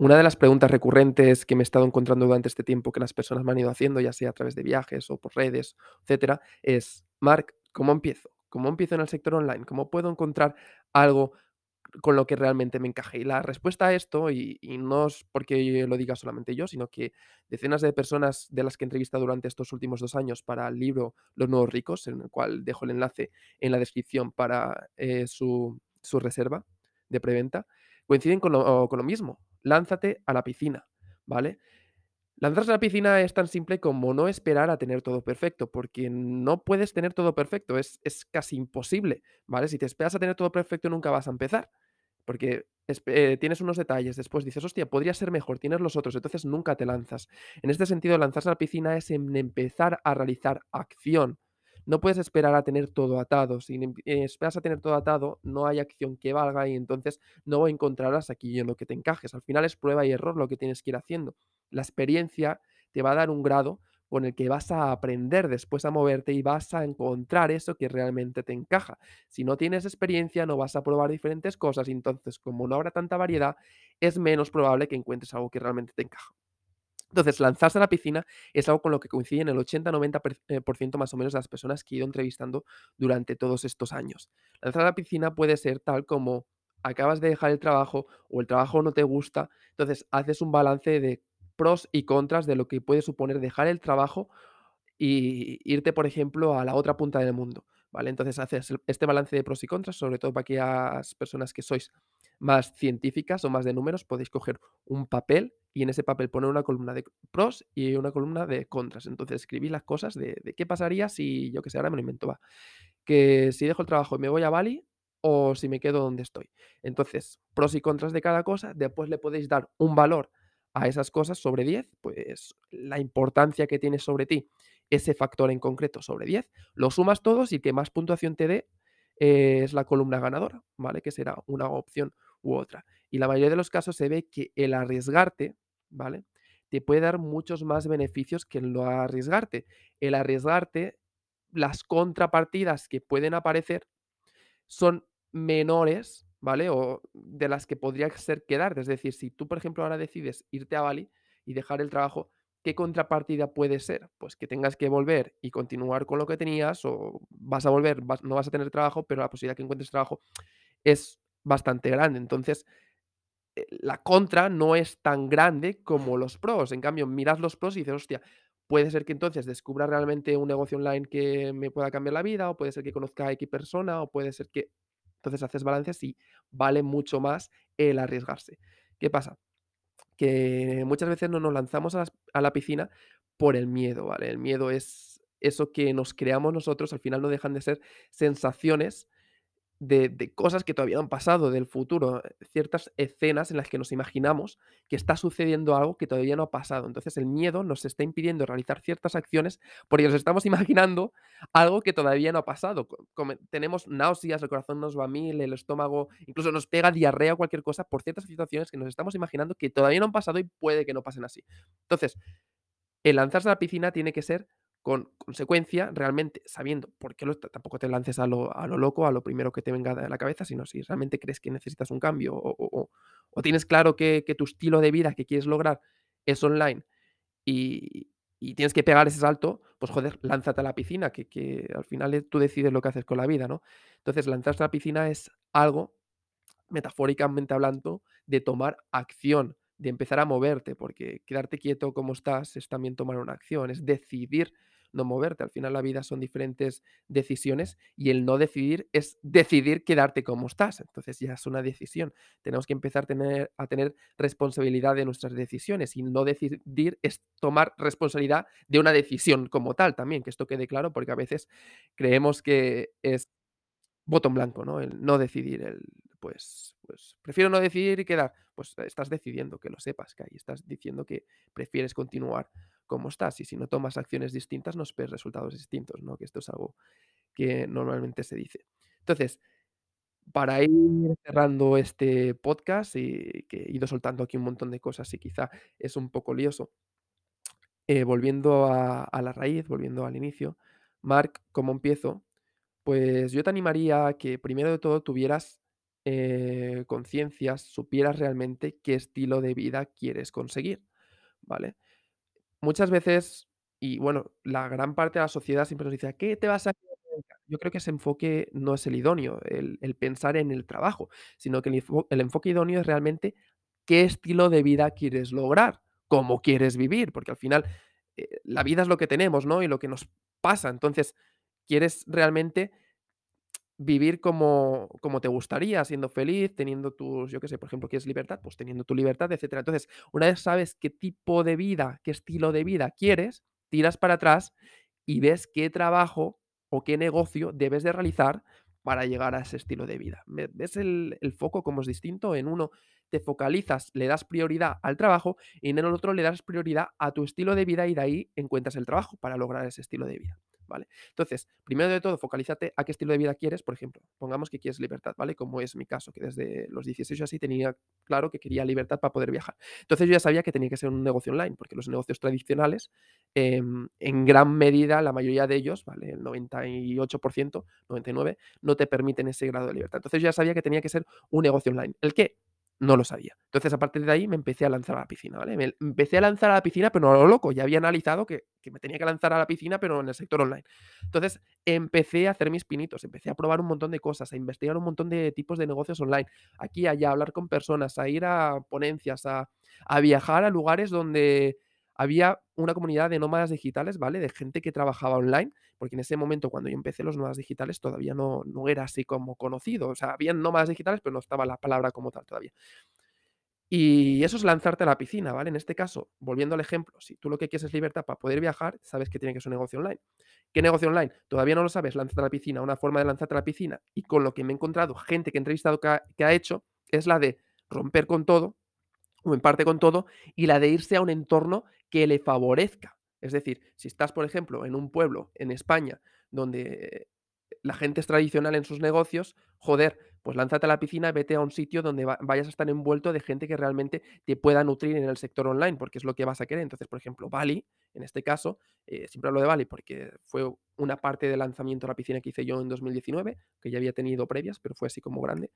Una de las preguntas recurrentes que me he estado encontrando durante este tiempo que las personas me han ido haciendo, ya sea a través de viajes o por redes, etcétera, es: "Marc, ¿cómo empiezo? ¿Cómo empiezo en el sector online? ¿Cómo puedo encontrar algo con lo que realmente me encaje?". Y la respuesta a esto, y no es porque lo diga solamente yo, sino que decenas de personas de las que he entrevistado durante estos últimos 2 años para el libro Los nuevos ricos, en el cual dejo el enlace en la descripción para, eh, su su reserva de preventa, coinciden con lo con lo mismo. Lánzate a la piscina, ¿vale? Lanzarse a la piscina es tan simple como no esperar a tener todo perfecto, porque no puedes tener todo perfecto, es es casi imposible, ¿vale? Si te esperas a tener todo perfecto, nunca vas a empezar, porque eh, tienes unos detalles, después dices: "Hostia, podría ser mejor", tienes los otros, entonces nunca te lanzas. En este sentido, lanzarse a la piscina es en empezar a realizar acción. No puedes esperar a tener todo atado, si em esperas a tener todo atado, no hay acción que valga y entonces no encontrarás aquello en lo que te encajes. Al final es prueba y error lo que tienes que ir haciendo. La experiencia te va a dar un grado con el que vas a aprender después a moverte y vas a encontrar eso que realmente te encaja. Si no tienes experiencia, no vas a probar diferentes cosas y entonces, como no habrá tanta variedad, es menos probable que encuentres algo que realmente te encaja. Entonces, lanzarse a la piscina es algo con lo que coinciden el 80-90 per eh, por ciento más o menos de las personas que he ido entrevistando durante todos estos años. Lanzar a la piscina puede ser tal como acabas de dejar el trabajo o el trabajo no te gusta, entonces haces un balance de pros y contras de lo que puede suponer dejar el trabajo y irte, por ejemplo, a la otra punta del mundo, ¿vale? Entonces haces este balance de pros y contras, sobre todo para aquellas personas que sois más científicas o más de números, podéis coger un papel y en ese papel poner una columna de pros y una columna de contras. Entonces escribí las cosas de, qué pasaría si, yo que sé, ahora me lo invento, va, que si dejo el trabajo y me voy a Bali o si me quedo donde estoy. Entonces, pros y contras de cada cosa, después le podéis dar un valor a esas cosas sobre 10, pues la importancia que tiene sobre ti ese factor en concreto sobre 10, lo sumas todos y que más puntuación te dé eh, es la columna ganadora, ¿vale? Que será una opción u otra. Y la mayoría de los casos se ve que el arriesgarte, ¿vale? Te puede dar muchos más beneficios que el no arriesgarte. El arriesgarte, las contrapartidas que pueden aparecer son menores, ¿vale? O de las que podría ser quedarte. Es decir, si tú, por ejemplo, ahora decides irte a Bali y dejar el trabajo, ¿qué contrapartida puede ser? Pues que tengas que volver y continuar con lo que tenías o vas a volver, no vas a tener trabajo, pero la posibilidad que encuentres trabajo es bastante grande. Entonces, la contra no es tan grande como los pros. En cambio, miras los pros y dices, hostia, puede ser que entonces descubra realmente un negocio online que me pueda cambiar la vida, o puede ser que conozca a X persona, o puede ser que... Entonces haces balances y vale mucho más el arriesgarse. ¿Qué pasa? Que muchas veces no nos lanzamos a las- a la piscina por el miedo, ¿vale? El miedo es eso que nos creamos nosotros, al final no dejan de ser sensaciones de cosas que todavía no han pasado, del futuro, eh, ciertas escenas en las que nos imaginamos que está sucediendo algo que todavía no ha pasado. Entonces, el miedo nos está impidiendo realizar ciertas acciones porque nos estamos imaginando algo que todavía no ha pasado. Co come tenemos náuseas, el corazón nos va a mil, el estómago, incluso nos pega diarrea o cualquier cosa por ciertas situaciones que nos estamos imaginando que todavía no han pasado y puede que no pasen así. Entonces, el lanzarse a la piscina tiene que ser con consecuencia, realmente sabiendo por qué lo está tampoco te lances a lo a lo loco, a lo primero que te venga a la cabeza, sino si realmente crees que necesitas un cambio o o tienes claro que que tu estilo de vida que quieres lograr es online y y tienes que pegar ese salto, pues joder, lánzate a la piscina, que que al final, tú decides lo que haces con la vida, ¿no? Entonces, lanzarse a la piscina es algo metafóricamente hablando, de tomar acción, de empezar a moverte, porque quedarte quieto como estás es también tomar una acción, es decidir no moverte. Al final la vida son diferentes decisiones y el no decidir es decidir quedarte como estás. Entonces ya es una decisión. Tenemos que empezar a tener, a tener responsabilidad de nuestras decisiones y no decidir es tomar responsabilidad de una decisión como tal también, que esto quede claro, porque a veces creemos que es Voto en blanco, ¿no? El no decidir, el pues pues prefiero no decidir y quedar. Pues estás decidiendo, que lo sepas, que ahí estás diciendo que prefieres continuar como estás, y si no tomas acciones distintas, no esperes resultados distintos, ¿no? Que esto es algo que normalmente se dice. Entonces, para ir cerrando este podcast y que he ido soltando aquí un montón de cosas y quizá es un poco lioso, eh, volviendo a a la raíz, volviendo al inicio, Marc, ¿cómo empiezo? Pues yo te animaría a que primero de todo tuvieras eh, conciencias, supieras realmente qué estilo de vida quieres conseguir, ¿vale? Muchas veces, y bueno, la gran parte de la sociedad siempre nos dice: "¿A qué te vas a dedicar?". Yo creo que ese enfoque no es el idóneo, el pensar en el trabajo, sino que el enfoque idóneo es realmente qué estilo de vida quieres lograr, cómo quieres vivir, porque al final, eh, la vida es lo que tenemos, ¿no? Y lo que nos pasa. Entonces, quieres realmente vivir como como te gustaría, siendo feliz, teniendo tus yo qué sé, por ejemplo, ¿quieres libertad? Pues teniendo tu libertad, etcétera. Entonces, una vez sabes qué tipo de vida, qué estilo de vida quieres, tiras para atrás y ves qué trabajo o qué negocio debes de realizar para llegar a ese estilo de vida. ¿Ve ves el el foco cómo es distinto? En uno te focalizas, le das prioridad al trabajo y en el otro le das prioridad a tu estilo de vida y de ahí encuentras el trabajo para lograr ese estilo de vida, ¿vale? Entonces, primero de todo, focalízate a qué estilo de vida quieres, por ejemplo, pongamos que quieres libertad, ¿vale? Como es mi caso, que desde los 16 o así tenía claro que quería libertad para poder viajar. Entonces, yo ya sabía que tenía que ser un negocio online, porque los negocios tradicionales, em, en gran medida, la mayoría de ellos, ¿vale? El 98%, 99, no te permiten ese grado de libertad. Entonces, yo ya sabía que tenía que ser un negocio online. ¿El qué? No lo sabía. Entonces, a partir de ahí me empecé a lanzar a la piscina, ¿vale? Me empecé a lanzar a la piscina, pero no a lo loco. Ya había analizado que que me tenía que lanzar a la piscina, pero en el sector online. Entonces, empecé a hacer mis pinitos, empecé a probar un montón de cosas, a investigar un montón de tipos de negocios online, aquí, allá, a hablar con personas, a ir a ponencias, a a viajar a lugares donde había una comunidad de nómadas digitales, ¿vale? De gente que trabajaba online, porque en ese momento, cuando yo empecé, los nómadas digitales todavía no no era así como conocido. O sea, habían nómadas digitales, pero no estaba la palabra como tal todavía. Y eso es lanzarte a la piscina, ¿vale? En este caso, volviendo al ejemplo, si tú lo que quieres es libertad para poder viajar, sabes que tiene que ser un negocio online. ¿Qué negocio online? Todavía no lo sabes, lánzate a la piscina. Una forma de lanzarte a la piscina, y con lo que me he encontrado, gente que he entrevistado que ha hecho, es la de romper con todo, o en parte con todo, y la de irse a un entorno que le favorezca. Es decir, si estás, por ejemplo, en un pueblo en España donde la gente es tradicional en sus negocios, joder, pues lánzate a la piscina, vete a un sitio donde va vayas a estar envuelto de gente que realmente te pueda nutrir en el sector online, porque es lo que vas a querer. Entonces, por ejemplo, Bali, en este caso, eh, siempre hablo de Bali porque fue una parte del lanzamiento de la piscina que hice yo en 2019, que ya había tenido previas, pero fue así como grande.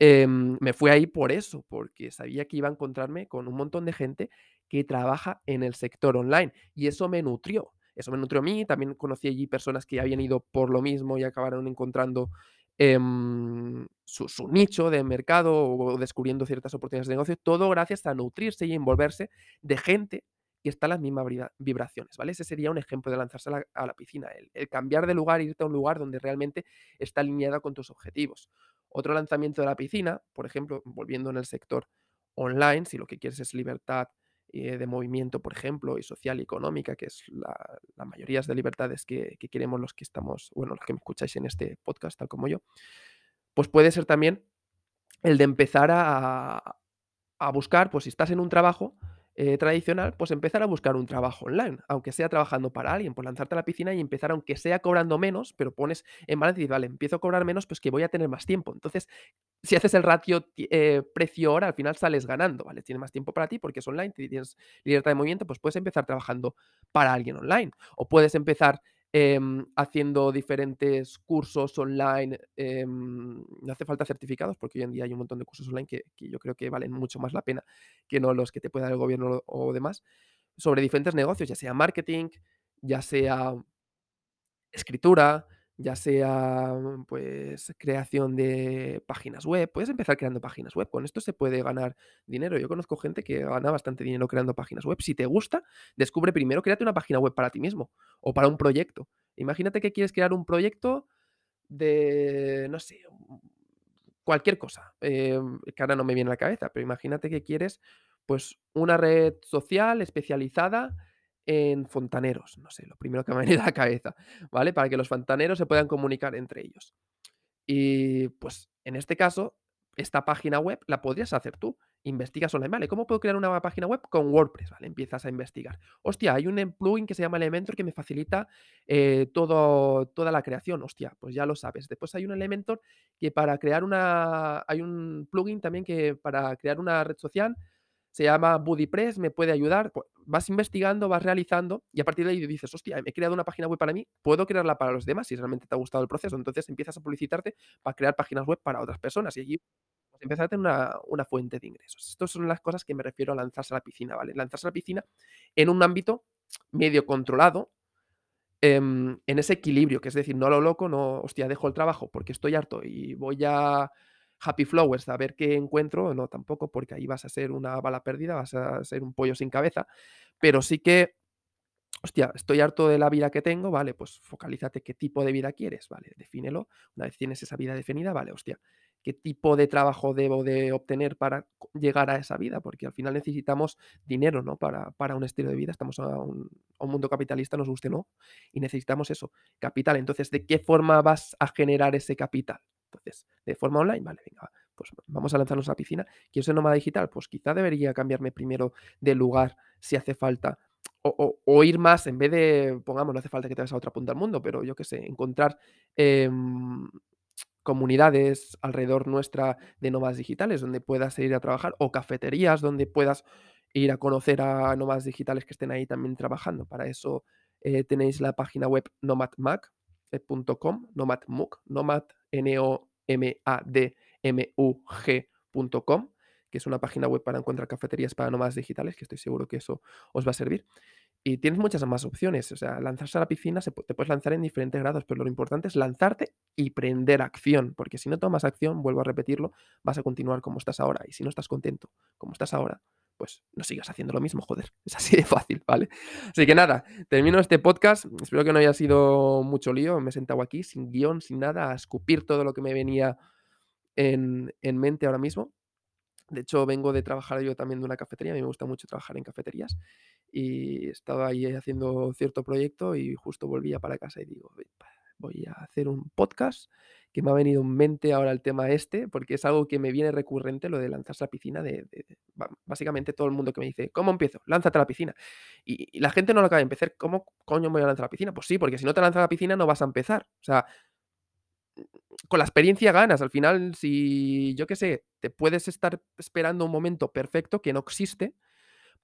Em, me fui ahí por eso, porque sabía que iba a encontrarme con un montón de gente que trabaja en el sector online, y eso me nutrió. Eso me nutrió a mí, también conocí allí personas que habían ido por lo mismo y acabaron encontrando, em, su nicho de mercado o descubriendo ciertas oportunidades de negocio, todo gracias a nutrirse y envolverse de gente que está en las mismas vibraciones, ¿vale? Ese sería un ejemplo de lanzarse a la piscina, el el cambiar de lugar, irte a un lugar donde realmente está alineado con tus objetivos. Otro lanzamiento de la piscina, por ejemplo, volviendo en el sector online, si lo que quieres es libertad, eh, de movimiento, por ejemplo, y social y económica, que es la mayorías de libertades que que queremos los que estamos, bueno, los que me escucháis en este podcast, tal como yo, pues puede ser también el de empezar a a buscar, pues si estás en un trabajo, eh, tradicional, pues empezar a buscar un trabajo online, aunque sea trabajando para alguien, pues lanzarte a la piscina y empezar, aunque sea cobrando menos, pero pones en balance y dices: "Vale, empiezo a cobrar menos, pues que voy a tener más tiempo". Entonces, si haces el ratio ti eh, precio-hora, al final sales ganando, ¿vale? Tienes más tiempo para ti porque es online, ti tienes libertad de movimiento, pues puedes empezar trabajando para alguien online, o puedes empezar, em, haciendo diferentes cursos online, em, no hace falta certificados, porque hoy en día hay un montón de cursos online que que yo creo que valen mucho más la pena que no los que te pueda dar el gobierno o demás, sobre diferentes negocios, ya sea marketing, ya sea escritura, ya sea, pues, creación de páginas web. Puedes empezar creando páginas web, con esto se puede ganar dinero. Yo conozco gente que gana bastante dinero creando páginas web. Si te gusta, descubre primero, créate una página web para ti mismo o para un proyecto. Imagínate que quieres crear un proyecto de, no sé, cualquier cosa, em, que ahora no me viene a la cabeza, pero imagínate que quieres, pues, una red social especializada en fontaneros, no sé, lo primero que me ha venido a la cabeza, ¿vale? Para que los fontaneros se puedan comunicar entre ellos. Y, pues, en este caso, esta página web la podrías hacer tú. Investigas online, vale, ¿cómo puedo crear una página web? Con WordPress, vale, empiezas a investigar. Hostia, hay un plugin que se llama Elementor que me facilita, eh, todo toda la creación. Hostia, pues ya lo sabes. Después hay un Elementor que para crear una hay un plugin también que para crear una red social se llama BuddyPress, me puede ayudar. Pues vas investigando, vas realizando y a partir de ahí dices, hostia, he creado una página web para mí, puedo crearla para los demás si realmente te ha gustado el proceso. Entonces empiezas a publicitarte para crear páginas web para otras personas y allí pues, empiezas a tener una, una fuente de ingresos. Estas son las cosas que me refiero a lanzarse a la piscina, ¿vale? Lanzarse a la piscina en un ámbito medio controlado, em, en ese equilibrio, que es decir, no a lo loco, no, hostia, dejo el trabajo porque estoy harto y voy a Happy Flowers a ver qué encuentro, no tampoco, porque ahí vas a ser una bala perdida, vas a ser un pollo sin cabeza, pero sí que, hostia, estoy harto de la vida que tengo, vale, pues focalízate qué tipo de vida quieres, vale, defínelo, una vez tienes esa vida definida, vale, hostia, qué tipo de trabajo debo de obtener para llegar a esa vida, porque al final necesitamos dinero, ¿no? Para, para un estilo de vida, estamos a un, a un mundo capitalista, nos guste no, y necesitamos eso, capital. Entonces, ¿de qué forma vas a generar ese capital? Entonces, de forma online, vale, venga, pues vamos a lanzarnos a la piscina. ¿Quiero ser nómada digital? Pues quizá debería cambiarme primero de lugar si hace falta. O, ir más, en vez de, pongamos, no hace falta que te vayas a otra punta del mundo, pero yo qué sé, encontrar em, comunidades alrededor nuestra de nómadas digitales donde puedas ir a trabajar o cafeterías donde puedas ir a conocer a nómadas digitales que estén ahí también trabajando. Para eso eh, tenéis la página web nomadmag.com, nomadmug, nomad, N-O-M-A-D-M-U-G.com, que es una página web para encontrar cafeterías para nómadas digitales, que estoy seguro que eso os va a servir. Y tienes muchas más opciones, o sea, lanzarse a la piscina se te puedes lanzar en diferentes grados, pero lo importante es lanzarte y prender acción, porque si no tomas acción, vuelvo a repetirlo, vas a continuar como estás ahora. Y si no estás contento como estás ahora, pues no sigas haciendo lo mismo, joder. Es así de fácil, ¿vale? Así que nada, termino este podcast. Espero que no haya sido mucho lío. Me he sentado aquí sin guion, sin nada, a escupir todo lo que me venía en, en mente ahora mismo. De hecho, vengo de trabajar yo también de una cafetería. A mí me gusta mucho trabajar en cafeterías. Y estaba ahí haciendo cierto proyecto y justo volvía para casa y digo, voy a hacer un podcast que me ha venido en mente ahora el tema este, porque es algo que me viene recurrente, lo de lanzarse a la piscina, de, básicamente todo el mundo que me dice, ¿cómo empiezo? Lánzate a la piscina. Y, la gente no lo acaba de empezar, ¿cómo coño me voy a lanzar a la piscina? Pues sí, porque si no te lanzas a la piscina no vas a empezar. O sea, con la experiencia ganas. Al final, si yo qué sé, te puedes estar esperando un momento perfecto que no existe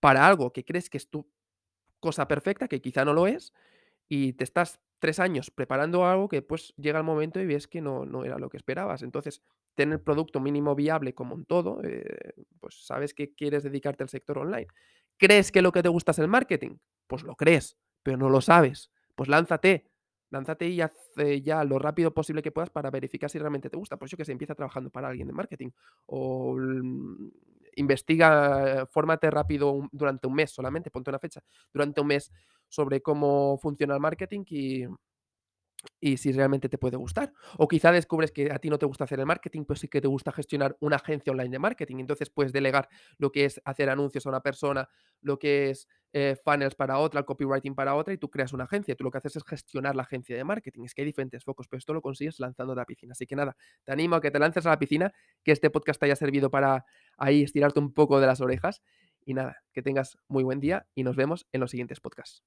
para algo que crees que es tu cosa perfecta, que quizá no lo es, y te estás tres años preparando algo que pues llega el momento y ves que no, no era lo que esperabas. Entonces, tener producto mínimo viable como en todo, eh, pues sabes que quieres dedicarte al sector online. ¿Crees que lo que te gusta es el marketing? Pues lo crees, pero no lo sabes. Pues lánzate, lánzate y haz ya lo rápido posible que puedas para verificar si realmente te gusta. Pues yo que se empieza trabajando para alguien de marketing o investiga, fórmate rápido durante un mes solamente, ponte una fecha, durante un mes sobre cómo funciona el marketing y, y si realmente te puede gustar. O quizá descubres que a ti no te gusta hacer el marketing, pero sí que te gusta gestionar una agencia online de marketing. Entonces puedes delegar lo que es hacer anuncios a una persona, lo que es eh, funnels para otra, el copywriting para otra, y tú creas una agencia. Tú lo que haces es gestionar la agencia de marketing. Es que hay diferentes focos, pero esto lo consigues lanzando a la piscina. Así que nada, te animo a que te lances a la piscina, que este podcast te haya servido para ahí estirarte un poco de las orejas. Y nada, que tengas muy buen día y nos vemos en los siguientes podcasts.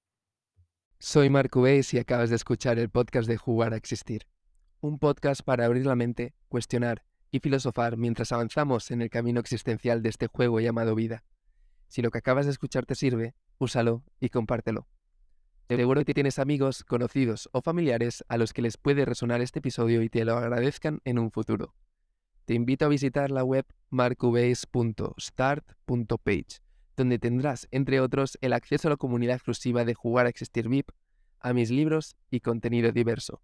Soy Marco Beis y acabas de escuchar el podcast de Jugar a Existir. Un podcast para abrir la mente, cuestionar y filosofar mientras avanzamos en el camino existencial de este juego llamado vida. Si lo que acabas de escuchar te sirve, úsalo y compártelo. Seguro que tienes amigos, conocidos o familiares a los que les puede resonar este episodio y te lo agradezcan en un futuro. Te invito a visitar la web marcubase.start.page donde tendrás, entre otros, el acceso a la comunidad exclusiva de Jugar a Existir VIP, a mis libros y contenido diverso.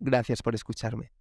Gracias por escucharme.